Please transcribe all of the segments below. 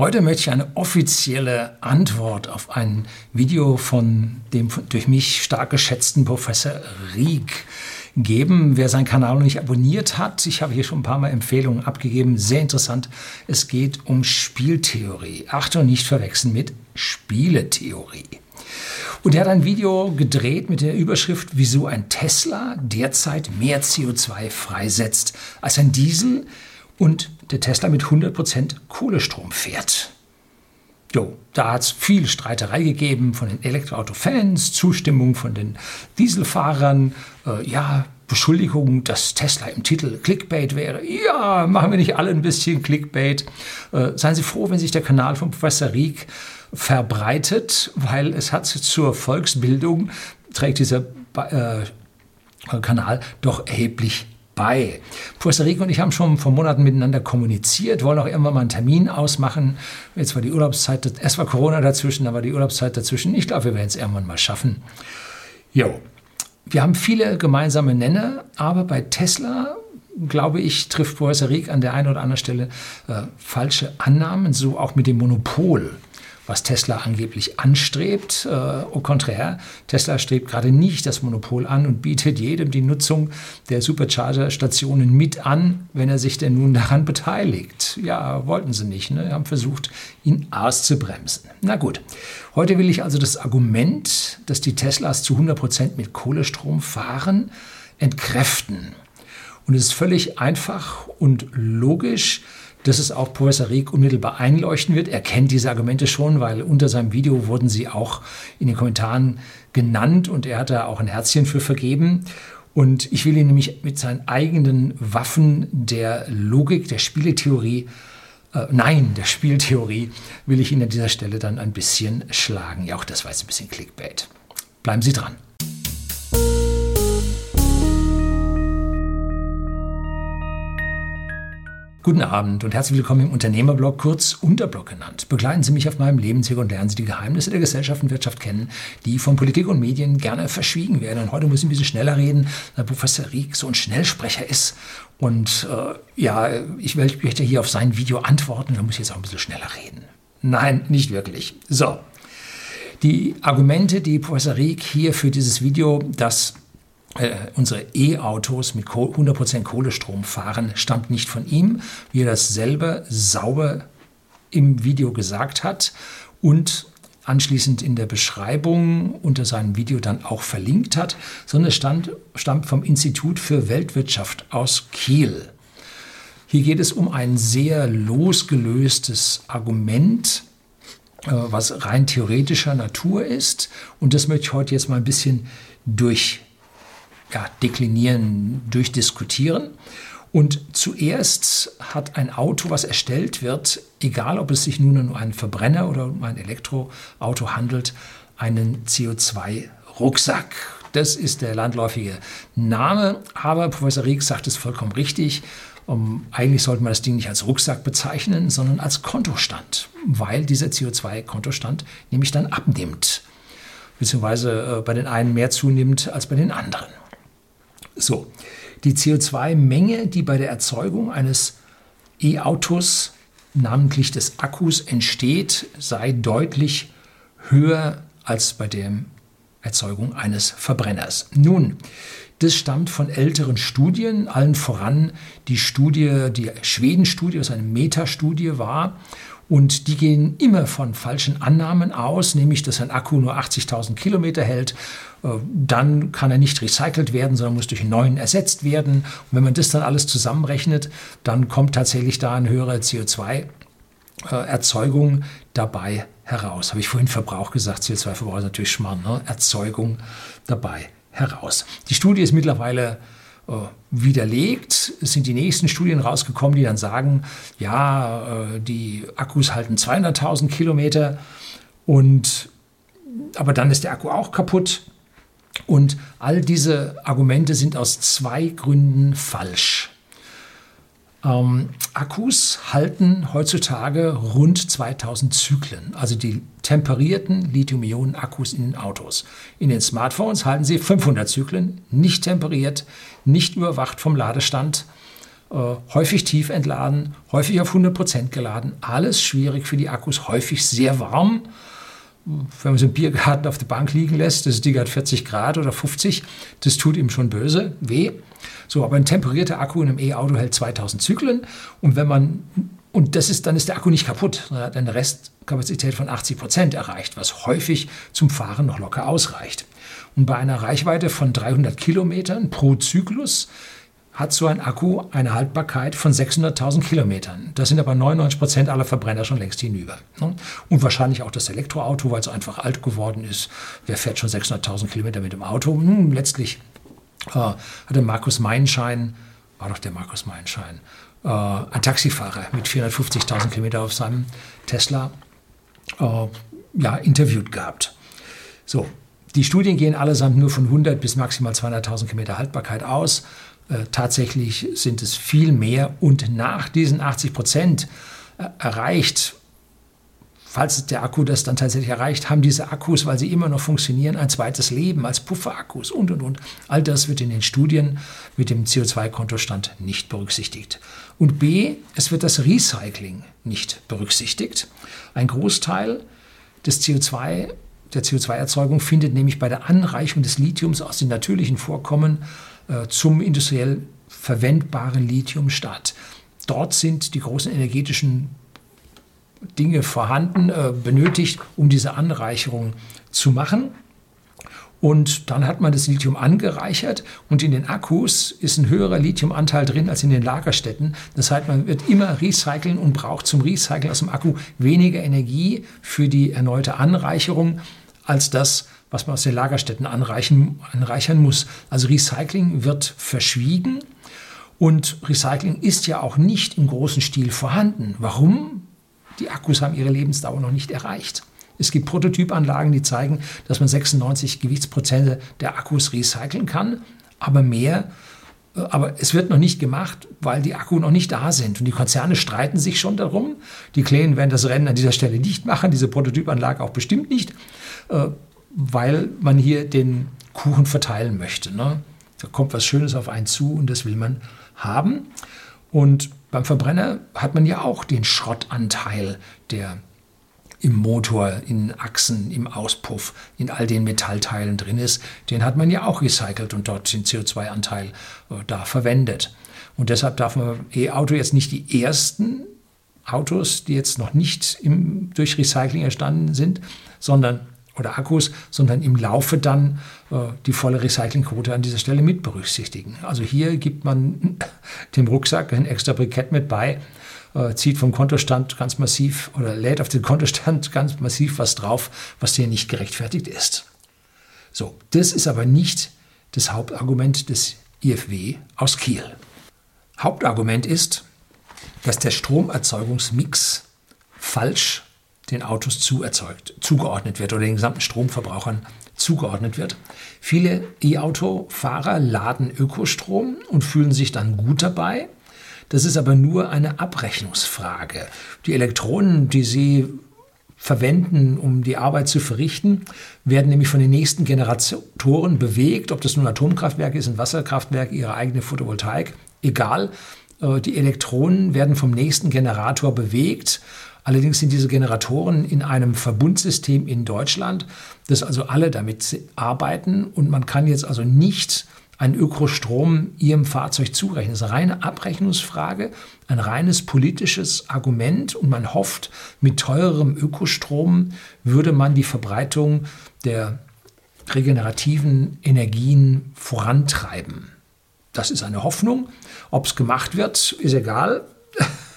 Heute möchte ich eine offizielle Antwort auf ein Video von dem durch mich stark geschätzten Professor Rieck geben. Wer seinen Kanal noch nicht abonniert hat, ich habe hier schon ein paar Mal Empfehlungen abgegeben, sehr interessant. Es geht um Spieltheorie. Achtung, nicht verwechseln mit Spieletheorie. Und er hat ein Video gedreht mit der Überschrift, wieso ein Tesla derzeit mehr CO2 freisetzt als ein Diesel und der Tesla mit 100% Kohlestrom fährt. Jo, da hat es viel Streiterei gegeben von den Elektroauto-Fans, Zustimmung von den Dieselfahrern, äh, ja, Beschuldigung, dass Tesla im Titel Clickbait wäre. Ja, machen wir nicht alle ein bisschen Clickbait. Äh, seien Sie froh, wenn sich der Kanal von Professor Rieck verbreitet, weil es hat zur Volksbildung, trägt dieser äh, Kanal doch erheblich bei. Professor Rico und ich haben schon vor Monaten miteinander kommuniziert, wollen auch irgendwann mal einen Termin ausmachen. Jetzt war die Urlaubszeit, erst war Corona dazwischen, dann war die Urlaubszeit dazwischen. Ich glaube, wir werden es irgendwann mal schaffen. Jo. Wir haben viele gemeinsame Nenner, aber bei Tesla glaube ich, trifft Rieck an der einen oder anderen Stelle äh, falsche Annahmen, so auch mit dem Monopol was Tesla angeblich anstrebt. Äh, au contraire, Tesla strebt gerade nicht das Monopol an und bietet jedem die Nutzung der Supercharger-Stationen mit an, wenn er sich denn nun daran beteiligt. Ja, wollten sie nicht, ne? haben versucht, ihn auszubremsen. Na gut, heute will ich also das Argument, dass die Teslas zu 100 Prozent mit Kohlestrom fahren, entkräften. Und es ist völlig einfach und logisch, dass es auch Professor Rieck unmittelbar einleuchten wird. Er kennt diese Argumente schon, weil unter seinem Video wurden sie auch in den Kommentaren genannt und er hat da auch ein Herzchen für vergeben. Und ich will ihn nämlich mit seinen eigenen Waffen der Logik, der Spieletheorie, äh, nein, der Spieltheorie, will ich ihn an dieser Stelle dann ein bisschen schlagen. Ja, auch das war jetzt ein bisschen Clickbait. Bleiben Sie dran. Guten Abend und herzlich willkommen im Unternehmerblog, kurz Unterblog genannt. Begleiten Sie mich auf meinem Lebensweg und lernen Sie die Geheimnisse der Gesellschaft und Wirtschaft kennen, die von Politik und Medien gerne verschwiegen werden. Und heute muss ich ein bisschen schneller reden, weil Professor Rieck so ein Schnellsprecher ist. Und äh, ja, ich möchte hier auf sein Video antworten, da muss ich jetzt auch ein bisschen schneller reden. Nein, nicht wirklich. So. Die Argumente, die Professor Rieck hier für dieses Video, das äh, unsere E-Autos mit 100% Kohlestrom fahren, stammt nicht von ihm, wie er das selber sauber im Video gesagt hat und anschließend in der Beschreibung unter seinem Video dann auch verlinkt hat, sondern es stand, stammt vom Institut für Weltwirtschaft aus Kiel. Hier geht es um ein sehr losgelöstes Argument, äh, was rein theoretischer Natur ist. Und das möchte ich heute jetzt mal ein bisschen durch ja, deklinieren, durchdiskutieren. Und zuerst hat ein Auto, was erstellt wird, egal ob es sich nun um einen Verbrenner oder um ein Elektroauto handelt, einen CO2-Rucksack. Das ist der landläufige Name, aber Professor Rieck sagt es vollkommen richtig. Um, eigentlich sollte man das Ding nicht als Rucksack bezeichnen, sondern als Kontostand, weil dieser CO2-Kontostand nämlich dann abnimmt, beziehungsweise äh, bei den einen mehr zunimmt als bei den anderen. So, die CO2-Menge, die bei der Erzeugung eines E-Autos, namentlich des Akkus, entsteht, sei deutlich höher als bei der Erzeugung eines Verbrenners. Nun, das stammt von älteren Studien, allen voran die Studie, die Schweden-Studie, was eine Metastudie war. Und die gehen immer von falschen Annahmen aus, nämlich dass ein Akku nur 80.000 Kilometer hält. Äh, dann kann er nicht recycelt werden, sondern muss durch einen neuen ersetzt werden. Und wenn man das dann alles zusammenrechnet, dann kommt tatsächlich da eine höhere CO2-Erzeugung dabei heraus. Habe ich vorhin Verbrauch gesagt, CO2-Verbrauch ist natürlich Schmarrn, ne? Erzeugung dabei heraus. Die Studie ist mittlerweile äh, widerlegt. Es sind die nächsten Studien rausgekommen, die dann sagen, ja, äh, die Akkus halten 200.000 Kilometer und aber dann ist der Akku auch kaputt. Und all diese Argumente sind aus zwei Gründen falsch. Ähm, Akkus halten heutzutage rund 2000 Zyklen, also die temperierten Lithium-Ionen-Akkus in den Autos. In den Smartphones halten sie 500 Zyklen, nicht temperiert, nicht überwacht vom Ladestand. äh, häufig tief entladen, häufig auf 100% geladen. Alles schwierig für die Akkus, häufig sehr warm. Wenn man so einen Biergarten auf der Bank liegen lässt, das Ding hat 40 Grad oder 50, das tut ihm schon böse, weh. So, aber ein temperierter Akku in einem E-Auto hält 2000 Zyklen und wenn man und das ist, dann ist der Akku nicht kaputt. Er hat eine Restkapazität von 80 Prozent erreicht, was häufig zum Fahren noch locker ausreicht. Und bei einer Reichweite von 300 Kilometern pro Zyklus hat so ein Akku eine Haltbarkeit von 600.000 Kilometern. Das sind aber 99 Prozent aller Verbrenner schon längst hinüber. Ne? Und wahrscheinlich auch das Elektroauto, weil es einfach alt geworden ist. Wer fährt schon 600.000 Kilometer mit dem Auto? Hm, letztlich äh, hatte Markus Meinschein, war doch der Markus Meinschein, äh, ein Taxifahrer mit 450.000 Kilometer auf seinem Tesla äh, ja, interviewt gehabt. So, die Studien gehen allesamt nur von 100 bis maximal 200.000 Kilometer Haltbarkeit aus. Äh, tatsächlich sind es viel mehr und nach diesen 80 Prozent äh, erreicht, falls der Akku das dann tatsächlich erreicht, haben diese Akkus, weil sie immer noch funktionieren, ein zweites Leben als Pufferakkus und und und. All das wird in den Studien mit dem CO2-Kontostand nicht berücksichtigt. Und B, es wird das Recycling nicht berücksichtigt. Ein Großteil des CO2 der CO2-Erzeugung findet nämlich bei der Anreichung des Lithiums aus den natürlichen Vorkommen zum industriell verwendbaren Lithium statt. Dort sind die großen energetischen Dinge vorhanden, äh, benötigt, um diese Anreicherung zu machen. Und dann hat man das Lithium angereichert und in den Akkus ist ein höherer Lithiumanteil drin als in den Lagerstätten. Das heißt, man wird immer recyceln und braucht zum Recyceln aus dem Akku weniger Energie für die erneute Anreicherung als das, was man aus den Lagerstätten anreichen, anreichern muss. Also Recycling wird verschwiegen und Recycling ist ja auch nicht im großen Stil vorhanden. Warum? Die Akkus haben ihre Lebensdauer noch nicht erreicht. Es gibt Prototypanlagen, die zeigen, dass man 96 Gewichtsprozente der Akkus recyceln kann, aber mehr. Äh, aber es wird noch nicht gemacht, weil die Akku noch nicht da sind. Und die Konzerne streiten sich schon darum. Die Klänen werden das Rennen an dieser Stelle nicht machen, diese Prototypanlage auch bestimmt nicht, äh, weil man hier den Kuchen verteilen möchte. Ne? Da kommt was Schönes auf einen zu und das will man haben. Und beim Verbrenner hat man ja auch den Schrottanteil, der im Motor, in Achsen, im Auspuff, in all den Metallteilen drin ist, den hat man ja auch recycelt und dort den CO2-Anteil äh, da verwendet. Und deshalb darf man E-Auto jetzt nicht die ersten Autos, die jetzt noch nicht im, durch Recycling entstanden sind, sondern oder Akkus, sondern im Laufe dann äh, die volle Recyclingquote an dieser Stelle mit berücksichtigen. Also hier gibt man dem Rucksack ein extra Brikett mit bei, äh, zieht vom Kontostand ganz massiv oder lädt auf den Kontostand ganz massiv was drauf, was hier nicht gerechtfertigt ist. So, das ist aber nicht das Hauptargument des IFW aus Kiel. Hauptargument ist, dass der Stromerzeugungsmix falsch den Autos zuerzeugt, zugeordnet wird oder den gesamten Stromverbrauchern zugeordnet wird. Viele E-Auto-Fahrer laden Ökostrom und fühlen sich dann gut dabei. Das ist aber nur eine Abrechnungsfrage. Die Elektronen, die Sie verwenden, um die Arbeit zu verrichten, werden nämlich von den nächsten Generatoren bewegt, ob das nun Atomkraftwerk ist, ein Wasserkraftwerk, ihre eigene Photovoltaik, egal. Äh, die Elektronen werden vom nächsten Generator bewegt. Allerdings sind diese Generatoren in einem Verbundsystem in Deutschland, das also alle damit arbeiten und man kann jetzt also nicht einen Ökostrom ihrem Fahrzeug zurechnen. Das ist eine reine Abrechnungsfrage, ein reines politisches Argument und man hofft, mit teurerem Ökostrom würde man die Verbreitung der regenerativen Energien vorantreiben. Das ist eine Hoffnung. Ob es gemacht wird, ist egal.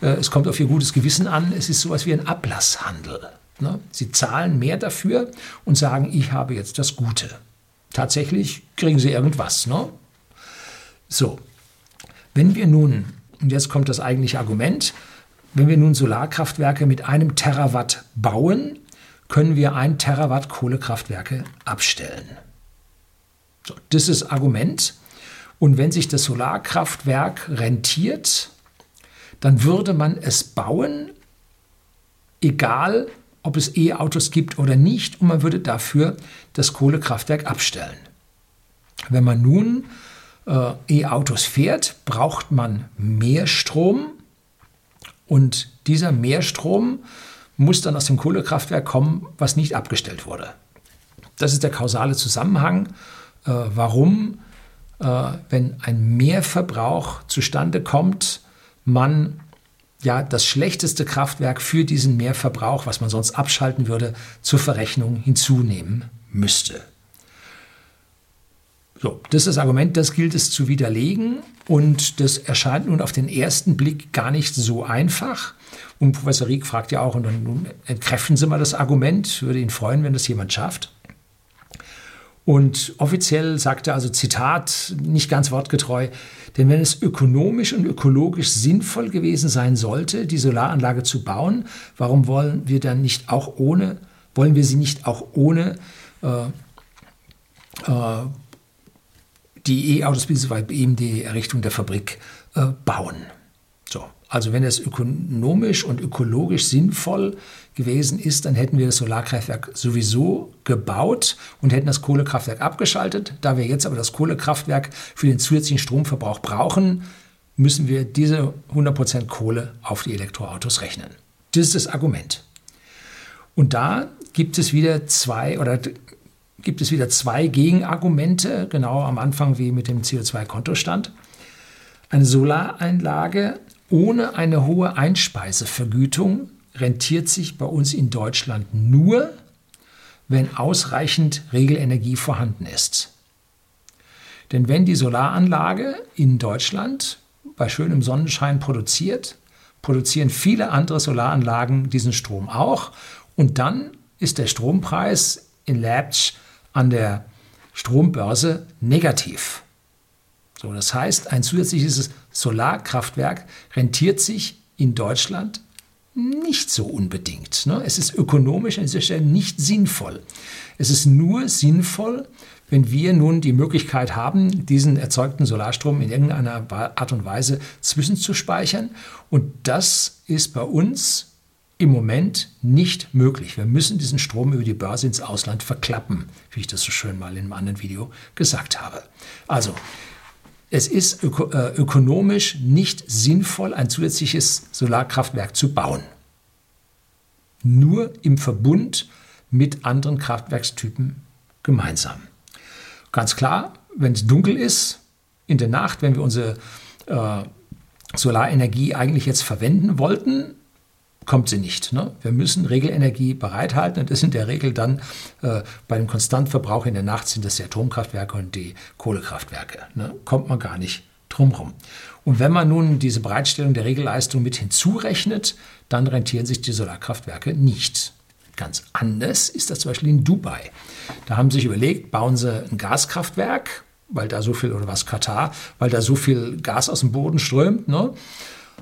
es kommt auf ihr gutes Gewissen an. Es ist sowas wie ein Ablasshandel. Ne? Sie zahlen mehr dafür und sagen, ich habe jetzt das Gute tatsächlich kriegen sie irgendwas. Ne? So, wenn wir nun, und jetzt kommt das eigentliche Argument, wenn wir nun Solarkraftwerke mit einem Terawatt bauen, können wir ein Terawatt Kohlekraftwerke abstellen. So, das ist Argument. Und wenn sich das Solarkraftwerk rentiert, dann würde man es bauen, egal ob es E-Autos gibt oder nicht, und man würde dafür das Kohlekraftwerk abstellen. Wenn man nun äh, E-Autos fährt, braucht man mehr Strom und dieser Mehrstrom muss dann aus dem Kohlekraftwerk kommen, was nicht abgestellt wurde. Das ist der kausale Zusammenhang, äh, warum, äh, wenn ein Mehrverbrauch zustande kommt, man ja das schlechteste Kraftwerk für diesen Mehrverbrauch, was man sonst abschalten würde, zur Verrechnung hinzunehmen müsste. So, das ist das Argument, das gilt es zu widerlegen und das erscheint nun auf den ersten Blick gar nicht so einfach. Und Professor Rieck fragt ja auch, und nun entkräften Sie mal das Argument, würde ihn freuen, wenn das jemand schafft. Und offiziell sagt er also Zitat, nicht ganz wortgetreu, denn wenn es ökonomisch und ökologisch sinnvoll gewesen sein sollte, die Solaranlage zu bauen, warum wollen wir dann nicht auch ohne, wollen wir sie nicht auch ohne äh, äh, die E-Autos bzw. eben die Errichtung der Fabrik äh, bauen. So, also wenn es ökonomisch und ökologisch sinnvoll gewesen ist, dann hätten wir das Solarkraftwerk sowieso gebaut und hätten das Kohlekraftwerk abgeschaltet. Da wir jetzt aber das Kohlekraftwerk für den zusätzlichen Stromverbrauch brauchen, müssen wir diese 100% Kohle auf die Elektroautos rechnen. Das ist das Argument. Und da gibt es wieder zwei oder gibt es wieder zwei Gegenargumente, genau am Anfang wie mit dem CO2-Kontostand. Eine Solaranlage ohne eine hohe Einspeisevergütung rentiert sich bei uns in Deutschland nur, wenn ausreichend Regelenergie vorhanden ist. Denn wenn die Solaranlage in Deutschland bei schönem Sonnenschein produziert, produzieren viele andere Solaranlagen diesen Strom auch und dann ist der Strompreis in Leipzig an der Strombörse negativ. So, das heißt, ein zusätzliches Solarkraftwerk rentiert sich in Deutschland nicht so unbedingt. Ne? Es ist ökonomisch an dieser Stelle nicht sinnvoll. Es ist nur sinnvoll, wenn wir nun die Möglichkeit haben, diesen erzeugten Solarstrom in irgendeiner Art und Weise zwischenzuspeichern. Und das ist bei uns im Moment nicht möglich. Wir müssen diesen Strom über die Börse ins Ausland verklappen, wie ich das so schön mal in einem anderen Video gesagt habe. Also, es ist öko äh, ökonomisch nicht sinnvoll, ein zusätzliches Solarkraftwerk zu bauen. Nur im Verbund mit anderen Kraftwerkstypen gemeinsam. Ganz klar, wenn es dunkel ist, in der Nacht, wenn wir unsere äh, Solarenergie eigentlich jetzt verwenden wollten, kommt sie nicht. Ne? Wir müssen Regelenergie bereithalten und das in der Regel dann äh, bei dem Konstantverbrauch in der Nacht sind das die Atomkraftwerke und die Kohlekraftwerke. Ne? Kommt man gar nicht drumherum. Und wenn man nun diese Bereitstellung der Regelleistung mit hinzurechnet, dann rentieren sich die Solarkraftwerke nicht. Ganz anders ist das zum Beispiel in Dubai. Da haben sie sich überlegt, bauen sie ein Gaskraftwerk, weil da so viel, oder was Katar, weil da so viel Gas aus dem Boden strömt. Ne?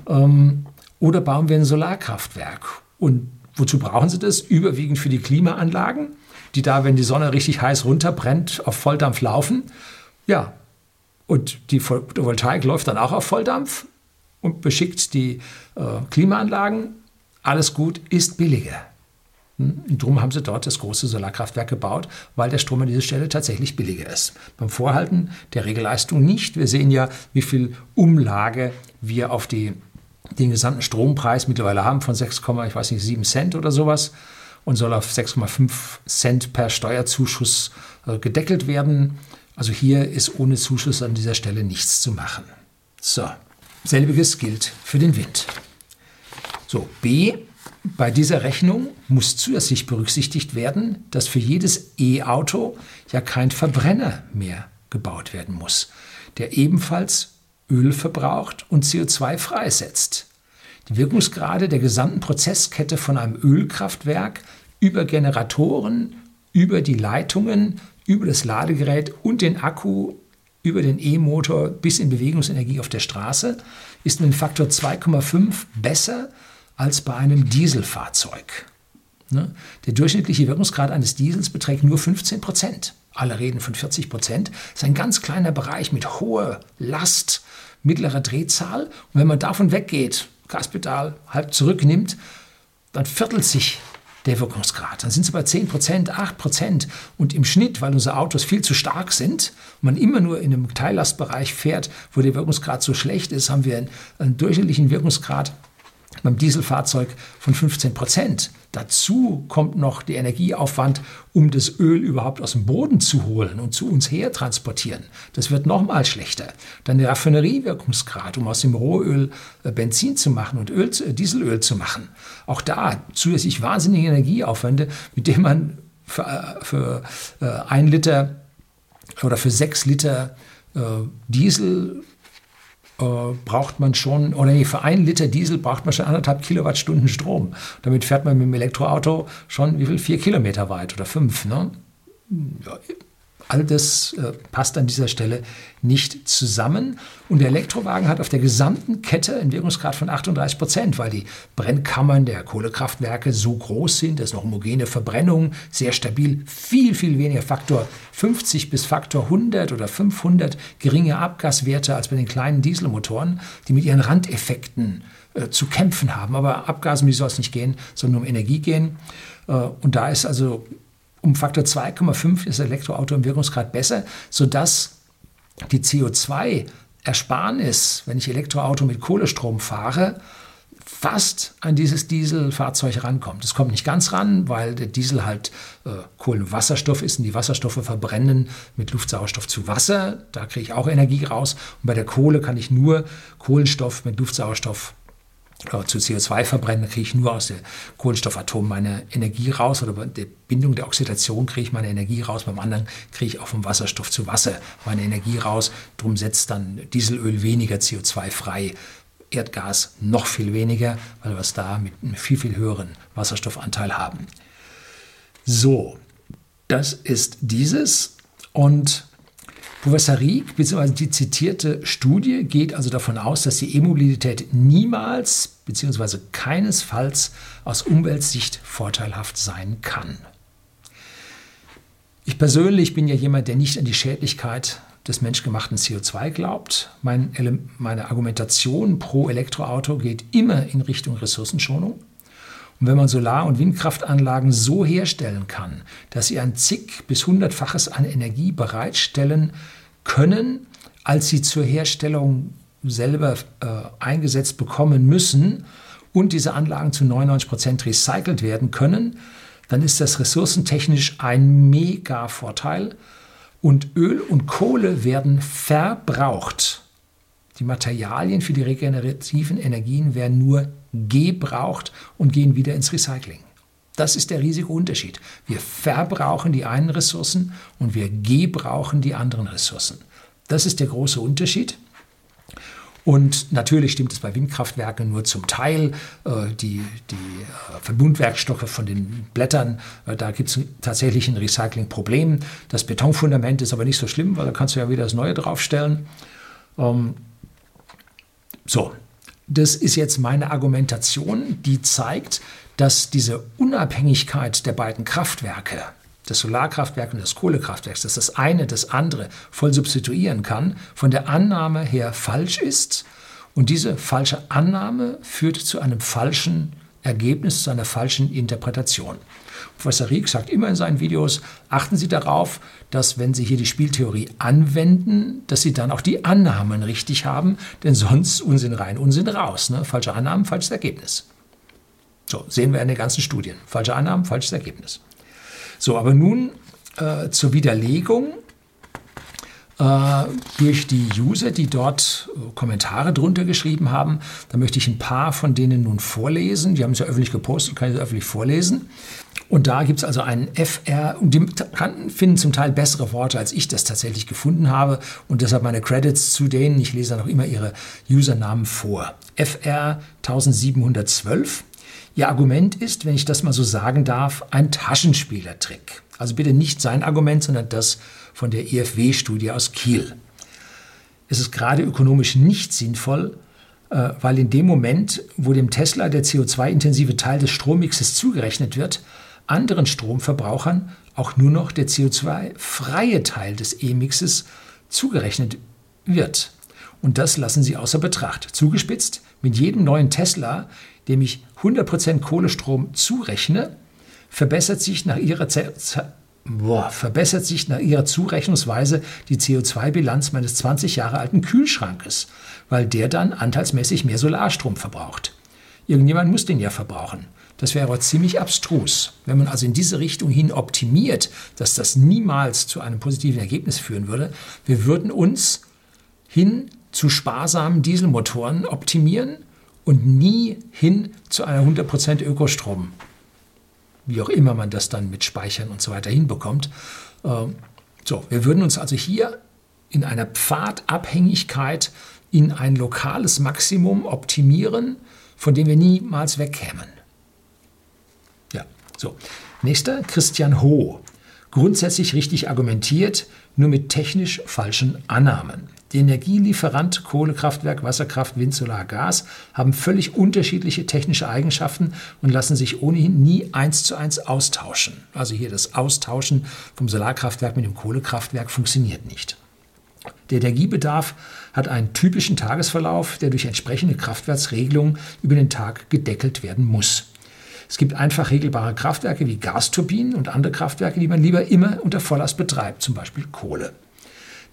Ähm, oder bauen wir ein Solarkraftwerk? Und wozu brauchen Sie das? Überwiegend für die Klimaanlagen, die da, wenn die Sonne richtig heiß runterbrennt, auf Volldampf laufen. Ja, und die Photovoltaik läuft dann auch auf Volldampf und beschickt die äh, Klimaanlagen. Alles gut, ist billiger. Hm? Und darum haben sie dort das große Solarkraftwerk gebaut, weil der Strom an dieser Stelle tatsächlich billiger ist. Beim Vorhalten der Regelleistung nicht. Wir sehen ja, wie viel Umlage wir auf die den gesamten Strompreis mittlerweile haben von 6, ich weiß nicht, 7 Cent oder sowas und soll auf 6,5 Cent per Steuerzuschuss äh, gedeckelt werden. Also hier ist ohne Zuschuss an dieser Stelle nichts zu machen. So, selbiges gilt für den Wind. So, B, bei dieser Rechnung muss zusätzlich berücksichtigt werden, dass für jedes E-Auto ja kein Verbrenner mehr gebaut werden muss, der ebenfalls Öl verbraucht und CO2 freisetzt. Die Wirkungsgrade der gesamten Prozesskette von einem Ölkraftwerk über Generatoren, über die Leitungen, über das Ladegerät und den Akku, über den E-Motor bis in Bewegungsenergie auf der Straße ist mit Faktor 2,5 besser als bei einem Dieselfahrzeug. Ne? Der durchschnittliche Wirkungsgrad eines Diesels beträgt nur 15 Prozent. Alle reden von 40 Prozent. Ist ein ganz kleiner Bereich mit hoher Last, mittlerer Drehzahl. Und wenn man davon weggeht, Gaspedal halb zurücknimmt, dann viertelt sich der Wirkungsgrad. Dann sind sie bei 10 Prozent, 8 Prozent. Und im Schnitt, weil unsere Autos viel zu stark sind und man immer nur in einem Teillastbereich fährt, wo der Wirkungsgrad so schlecht ist, haben wir einen, einen durchschnittlichen Wirkungsgrad beim Dieselfahrzeug von 15 Prozent. Dazu kommt noch der Energieaufwand, um das Öl überhaupt aus dem Boden zu holen und zu uns her transportieren. Das wird nochmal schlechter. Dann der Raffineriewirkungsgrad, um aus dem Rohöl äh, Benzin zu machen und Öl, äh, Dieselöl zu machen. Auch da zusätzlich wahnsinnige Energieaufwände, mit denen man für, äh, für ein Liter oder für sechs Liter Diesel braucht man schon, oder nee, für einen Liter Diesel braucht man schon anderthalb Kilowattstunden Strom. Damit fährt man mit dem Elektroauto schon wie viel? Vier Kilometer weit oder fünf. Ne? Ja, All das äh, passt an dieser Stelle nicht zusammen. Und der Elektrowagen hat auf der gesamten Kette einen Wirkungsgrad von 38 Prozent, weil die Brennkammern der Kohlekraftwerke so groß sind, dass noch homogene Verbrennung, sehr stabil, viel, viel weniger, Faktor 50 bis Faktor 100 oder 500 geringe Abgaswerte als bei den kleinen Dieselmotoren, die mit ihren Randeffekten äh, zu kämpfen haben. Aber Abgasen, wie soll es nicht gehen, sondern um Energie gehen. Äh, und da ist also um Faktor 2,5 ist Elektroauto im Wirkungsgrad besser, sodass die CO2-Ersparnis, wenn ich Elektroauto mit Kohlestrom fahre, fast an dieses Dieselfahrzeug rankommt. Es kommt nicht ganz ran, weil der Diesel halt äh, Kohlenwasserstoff ist und die Wasserstoffe verbrennen mit Luftsauerstoff zu Wasser. Da kriege ich auch Energie raus. Und bei der Kohle kann ich nur Kohlenstoff mit Luftsauerstoff zu CO2 verbrennen, kriege ich nur aus dem Kohlenstoffatom meine Energie raus oder bei der Bindung der Oxidation kriege ich meine Energie raus, beim anderen kriege ich auch vom Wasserstoff zu Wasser meine Energie raus. Drum setzt dann Dieselöl weniger CO2 frei, Erdgas noch viel weniger, weil wir es da mit einem viel, viel höheren Wasserstoffanteil haben. So, das ist dieses und Professor Rieck, beziehungsweise die zitierte Studie, geht also davon aus, dass die E-Mobilität niemals, beziehungsweise keinesfalls aus Umweltsicht vorteilhaft sein kann. Ich persönlich bin ja jemand, der nicht an die Schädlichkeit des menschgemachten CO2 glaubt. Mein, meine Argumentation pro Elektroauto geht immer in Richtung Ressourcenschonung. Und wenn man Solar- und Windkraftanlagen so herstellen kann, dass sie ein zig- bis hundertfaches an Energie bereitstellen können, als sie zur Herstellung selber äh, eingesetzt bekommen müssen und diese Anlagen zu 99 Prozent recycelt werden können, dann ist das ressourcentechnisch ein Mega-Vorteil und Öl und Kohle werden verbraucht. Die Materialien für die regenerativen Energien werden nur gebraucht und gehen wieder ins Recycling. Das ist der riesige Unterschied. Wir verbrauchen die einen Ressourcen und wir gebrauchen die anderen Ressourcen. Das ist der große Unterschied. Und natürlich stimmt es bei Windkraftwerken nur zum Teil. Äh, die, die äh, Verbundwerkstoffe von den Blättern, äh, da gibt es tatsächlich ein Recyclingproblem. Das Betonfundament ist aber nicht so schlimm, weil da kannst du ja wieder das Neue draufstellen. Ähm, so, das ist jetzt meine Argumentation, die zeigt, dass diese Unabhängigkeit der beiden Kraftwerke, des Solarkraftwerks und des Kohlekraftwerks, dass das eine das andere voll substituieren kann, von der Annahme her falsch ist. Und diese falsche Annahme führt zu einem falschen Ergebnis, zu einer falschen Interpretation. Professor Rieck sagt immer in seinen Videos, achten Sie darauf, dass wenn Sie hier die Spieltheorie anwenden, dass Sie dann auch die Annahmen richtig haben, denn sonst Unsinn rein, Unsinn raus. Ne? Falsche Annahmen, falsches Ergebnis. So, sehen wir in den ganzen Studien. Falsche Annahmen, falsches Ergebnis. So, aber nun äh, zur Widerlegung äh, durch die User, die dort äh, Kommentare drunter geschrieben haben. Da möchte ich ein paar von denen nun vorlesen. Die haben es ja öffentlich gepostet, kann ich es öffentlich vorlesen. Und da gibt es also einen FR, und die finden zum Teil bessere Worte, als ich das tatsächlich gefunden habe. Und deshalb meine Credits zu denen. Ich lese dann auch immer ihre Usernamen vor. FR 1712 Ihr Argument ist, wenn ich das mal so sagen darf, ein Taschenspielertrick. Also bitte nicht sein Argument, sondern das von der IFW-Studie aus Kiel. Es ist gerade ökonomisch nicht sinnvoll, äh, weil in dem Moment, wo dem Tesla der CO2-intensive Teil des Strommixes zugerechnet wird, anderen Stromverbrauchern auch nur noch der CO2-freie Teil des E-Mixes zugerechnet wird. Und das lassen Sie außer Betracht. Zugespitzt, mit jedem neuen Tesla, dem ich 100% Kohlestrom zurechne, verbessert sich nach ihrer, boah, verbessert sich nach ihrer Zurechnungsweise die CO2-Bilanz meines 20 Jahre alten Kühlschrankes, weil der dann anteilsmäßig mehr Solarstrom verbraucht. Irgendjemand muss den ja verbrauchen. Das wäre aber ziemlich abstrus. Wenn man also in diese Richtung hin optimiert, dass das niemals zu einem positiven Ergebnis führen würde, wir würden uns hin zu sparsamen Dieselmotoren optimieren und nie hin zu einer 100% Ökostrom. Wie auch immer man das dann mit Speichern und so weiter hinbekommt. Ähm, so, wir würden uns also hier in einer Pfadabhängigkeit in ein lokales Maximum optimieren, von dem wir niemals wegkämen. Ja, so. Nächster, Christian Ho. Grundsätzlich richtig argumentiert, nur mit technisch falschen Annahmen. Der Energielieferant Kohlekraftwerk, Wasserkraft, Wind, Solar, Gas haben völlig unterschiedliche technische Eigenschaften und lassen sich ohnehin nie eins zu eins austauschen. Also hier das Austauschen vom Solarkraftwerk mit dem Kohlekraftwerk funktioniert nicht. Der Energiebedarf hat einen typischen Tagesverlauf, der durch entsprechende Kraftwerksregelungen über den Tag gedeckelt werden muss. Es gibt einfach regelbare Kraftwerke wie Gasturbinen und andere Kraftwerke, die man lieber immer unter Volllast betreibt, zum Beispiel Kohle.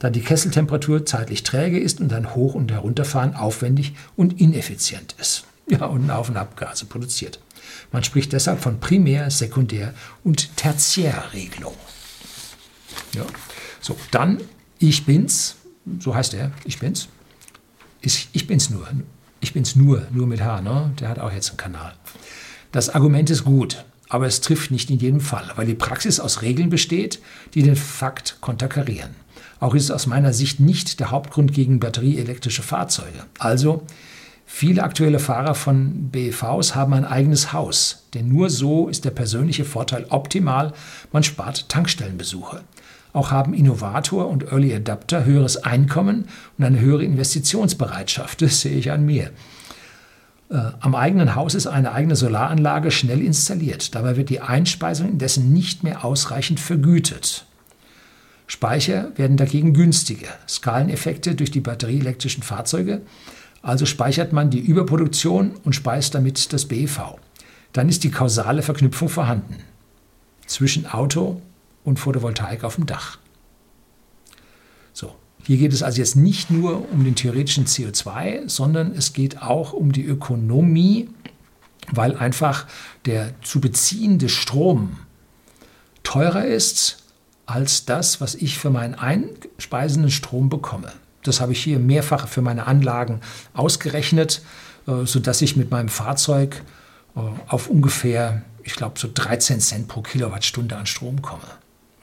Da die Kesseltemperatur zeitlich träge ist und ein Hoch- und Herunterfahren aufwendig und ineffizient ist. Ja, und Auf- und Abgase produziert. Man spricht deshalb von Primär-, Sekundär- und Tertiärregelung. Ja. So, dann Ich bin's, so heißt er, Ich bin's. Ich, ich bin's nur. Ich bin's nur, nur mit H, ne? Der hat auch jetzt einen Kanal. Das Argument ist gut, aber es trifft nicht in jedem Fall, weil die Praxis aus Regeln besteht, die den Fakt konterkarieren. Auch ist es aus meiner Sicht nicht der Hauptgrund gegen batterieelektrische Fahrzeuge. Also, viele aktuelle Fahrer von BEVs haben ein eigenes Haus, denn nur so ist der persönliche Vorteil optimal, man spart Tankstellenbesuche. Auch haben Innovator und Early Adapter höheres Einkommen und eine höhere Investitionsbereitschaft. Das sehe ich an mir. Äh, am eigenen Haus ist eine eigene Solaranlage schnell installiert. Dabei wird die Einspeisung indessen nicht mehr ausreichend vergütet. Speicher werden dagegen günstiger. Skaleneffekte durch die batterieelektrischen Fahrzeuge. Also speichert man die Überproduktion und speist damit das BEV. Dann ist die kausale Verknüpfung vorhanden zwischen Auto und Photovoltaik auf dem Dach. So, hier geht es also jetzt nicht nur um den theoretischen CO2, sondern es geht auch um die Ökonomie, weil einfach der zu beziehende Strom teurer ist als das, was ich für meinen einspeisenden Strom bekomme. Das habe ich hier mehrfach für meine Anlagen ausgerechnet, äh, sodass ich mit meinem Fahrzeug äh, auf ungefähr, ich glaube, so 13 Cent pro Kilowattstunde an Strom komme.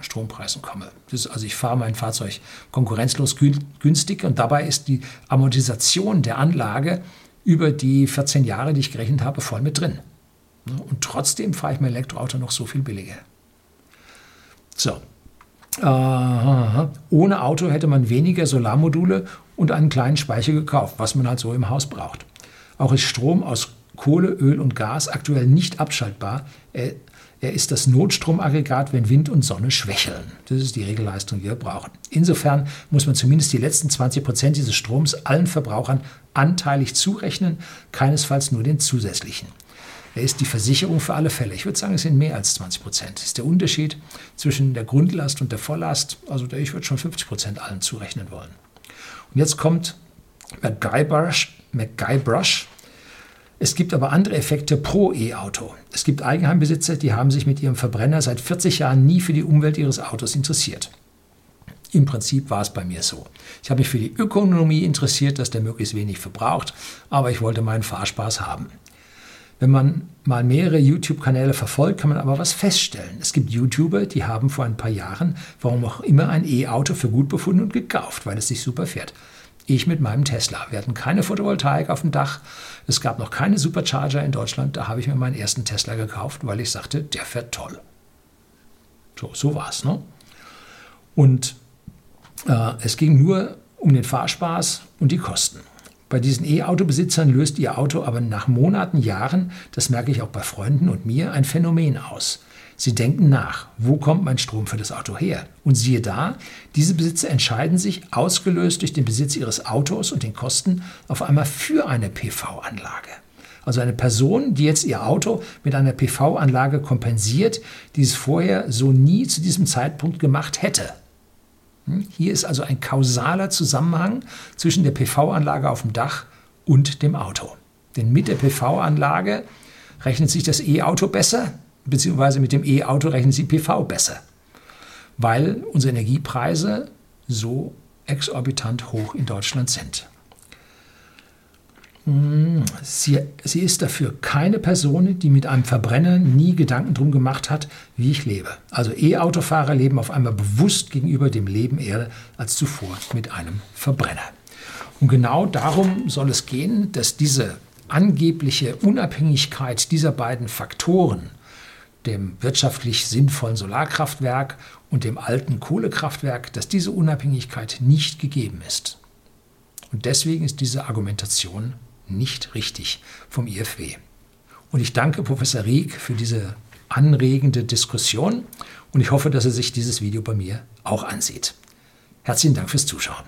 Strompreisen komme. Das, also ich fahre mein Fahrzeug konkurrenzlos günstig und dabei ist die Amortisation der Anlage über die 14 Jahre, die ich gerechnet habe, voll mit drin. Und trotzdem fahre ich mein Elektroauto noch so viel billiger. So. Ohne Auto hätte man weniger Solarmodule und einen kleinen Speicher gekauft, was man halt so im Haus braucht. Auch ist Strom aus Kohle, Öl und Gas aktuell nicht abschaltbar. Er er ist das Notstromaggregat, wenn Wind und Sonne schwächeln. Das ist die Regelleistung, die wir brauchen. Insofern muss man zumindest die letzten 20 Prozent dieses Stroms allen Verbrauchern anteilig zurechnen, keinesfalls nur den zusätzlichen. Er ist die Versicherung für alle Fälle. Ich würde sagen, es sind mehr als 20 Prozent. Das ist der Unterschied zwischen der Grundlast und der Volllast. Also ich würde schon 50 Prozent allen zurechnen wollen. Und jetzt kommt MacGybrush, MacGybrush es gibt aber andere Effekte pro E-Auto. Es gibt Eigenheimbesitzer, die haben sich mit ihrem Verbrenner seit 40 Jahren nie für die Umwelt ihres Autos interessiert. Im Prinzip war es bei mir so. Ich habe mich für die Ökonomie interessiert, dass der möglichst wenig verbraucht, aber ich wollte meinen Fahrspaß haben. Wenn man mal mehrere YouTube-Kanäle verfolgt, kann man aber was feststellen. Es gibt YouTuber, die haben vor ein paar Jahren, warum auch immer, ein E-Auto für gut befunden und gekauft, weil es sich super fährt. Ich mit meinem Tesla. Wir hatten keine Photovoltaik auf dem Dach. Es gab noch keine Supercharger in Deutschland. Da habe ich mir meinen ersten Tesla gekauft, weil ich sagte, der fährt toll. So, so war es. Ne? Und äh, es ging nur um den Fahrspaß und die Kosten. Bei diesen E-Auto-Besitzern löst ihr Auto aber nach Monaten, Jahren, das merke ich auch bei Freunden und mir, ein Phänomen aus. Sie denken nach, wo kommt mein Strom für das Auto her? Und siehe da, diese Besitzer entscheiden sich, ausgelöst durch den Besitz ihres Autos und den Kosten, auf einmal für eine PV-Anlage. Also eine Person, die jetzt ihr Auto mit einer PV-Anlage kompensiert, die es vorher so nie zu diesem Zeitpunkt gemacht hätte. Hm? Hier ist also ein kausaler Zusammenhang zwischen der PV-Anlage auf dem Dach und dem Auto. Denn mit der PV-Anlage rechnet sich das E-Auto besser, beziehungsweise mit dem E-Auto rechnet sich PV besser, weil unsere Energiepreise so exorbitant hoch in Deutschland sind. Hm, sie, sie, ist dafür keine Person, die mit einem Verbrenner nie Gedanken drum gemacht hat, wie ich lebe. Also E-Autofahrer leben auf einmal bewusst gegenüber dem Leben eher als zuvor mit einem Verbrenner. Und genau darum soll es gehen, dass diese angebliche Unabhängigkeit dieser beiden Faktoren, dem wirtschaftlich sinnvollen Solarkraftwerk und dem alten Kohlekraftwerk, dass diese Unabhängigkeit nicht gegeben ist. Und deswegen ist diese Argumentation nicht richtig vom IFW. Und ich danke Professor Rieck für diese anregende Diskussion und ich hoffe, dass er sich dieses Video bei mir auch ansieht. Herzlichen Dank fürs Zuschauen.